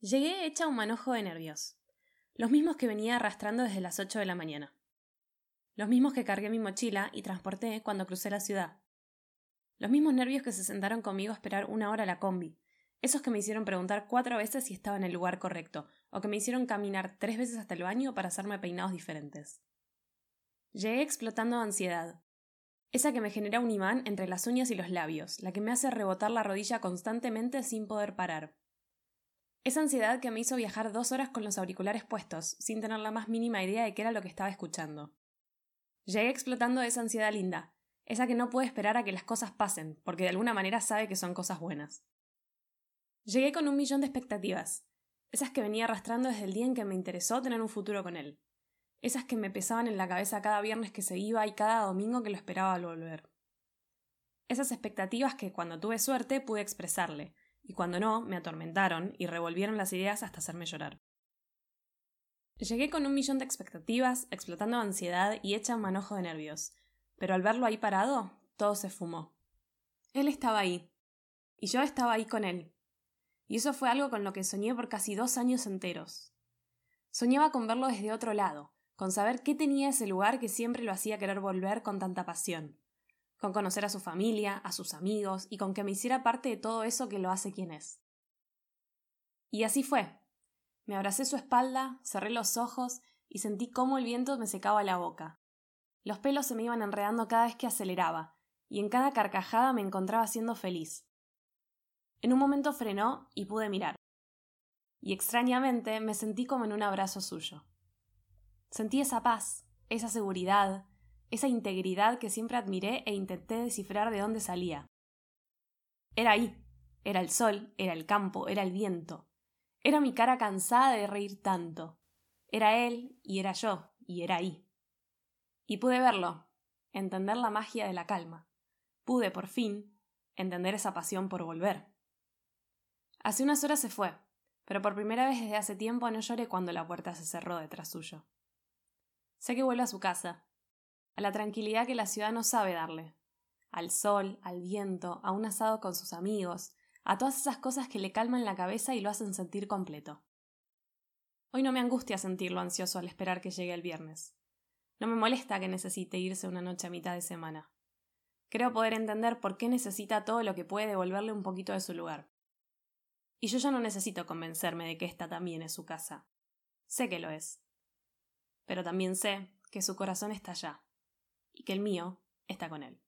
Llegué hecha un manojo de nervios, los mismos que venía arrastrando desde las ocho de la mañana, los mismos que cargué mi mochila y transporté cuando crucé la ciudad, los mismos nervios que se sentaron conmigo a esperar una hora la combi, esos que me hicieron preguntar cuatro veces si estaba en el lugar correcto, o que me hicieron caminar tres veces hasta el baño para hacerme peinados diferentes. Llegué explotando de ansiedad, esa que me genera un imán entre las uñas y los labios, la que me hace rebotar la rodilla constantemente sin poder parar. Esa ansiedad que me hizo viajar dos horas con los auriculares puestos, sin tener la más mínima idea de qué era lo que estaba escuchando. Llegué explotando esa ansiedad linda, esa que no puede esperar a que las cosas pasen, porque de alguna manera sabe que son cosas buenas. Llegué con un millón de expectativas, esas que venía arrastrando desde el día en que me interesó tener un futuro con él, esas que me pesaban en la cabeza cada viernes que se iba y cada domingo que lo esperaba al volver. Esas expectativas que cuando tuve suerte pude expresarle, y cuando no, me atormentaron y revolvieron las ideas hasta hacerme llorar. Llegué con un millón de expectativas, explotando ansiedad y hecha un manojo de nervios, pero al verlo ahí parado, todo se fumó. Él estaba ahí, y yo estaba ahí con él. Y eso fue algo con lo que soñé por casi dos años enteros. Soñaba con verlo desde otro lado, con saber qué tenía ese lugar que siempre lo hacía querer volver con tanta pasión, con conocer a su familia, a sus amigos y con que me hiciera parte de todo eso que lo hace quien es. Y así fue. Me abracé su espalda, cerré los ojos y sentí cómo el viento me secaba la boca. Los pelos se me iban enredando cada vez que aceleraba, y en cada carcajada me encontraba siendo feliz. En un momento frenó y pude mirar. Y extrañamente me sentí como en un abrazo suyo. Sentí esa paz, esa seguridad, esa integridad que siempre admiré e intenté descifrar de dónde salía. Era ahí, era el sol, era el campo, era el viento, era mi cara cansada de reír tanto, era él y era yo, y era ahí. Y pude verlo, entender la magia de la calma, pude, por fin, entender esa pasión por volver. Hace unas horas se fue, pero por primera vez desde hace tiempo no lloré cuando la puerta se cerró detrás suyo. Sé que vuelve a su casa, a la tranquilidad que la ciudad no sabe darle, al sol, al viento, a un asado con sus amigos, a todas esas cosas que le calman la cabeza y lo hacen sentir completo. Hoy no me angustia sentirlo ansioso al esperar que llegue el viernes. No me molesta que necesite irse una noche a mitad de semana. Creo poder entender por qué necesita todo lo que puede devolverle un poquito de su lugar. Y yo ya no necesito convencerme de que esta también es su casa. Sé que lo es pero también sé que su corazón está allá que el mío está con él.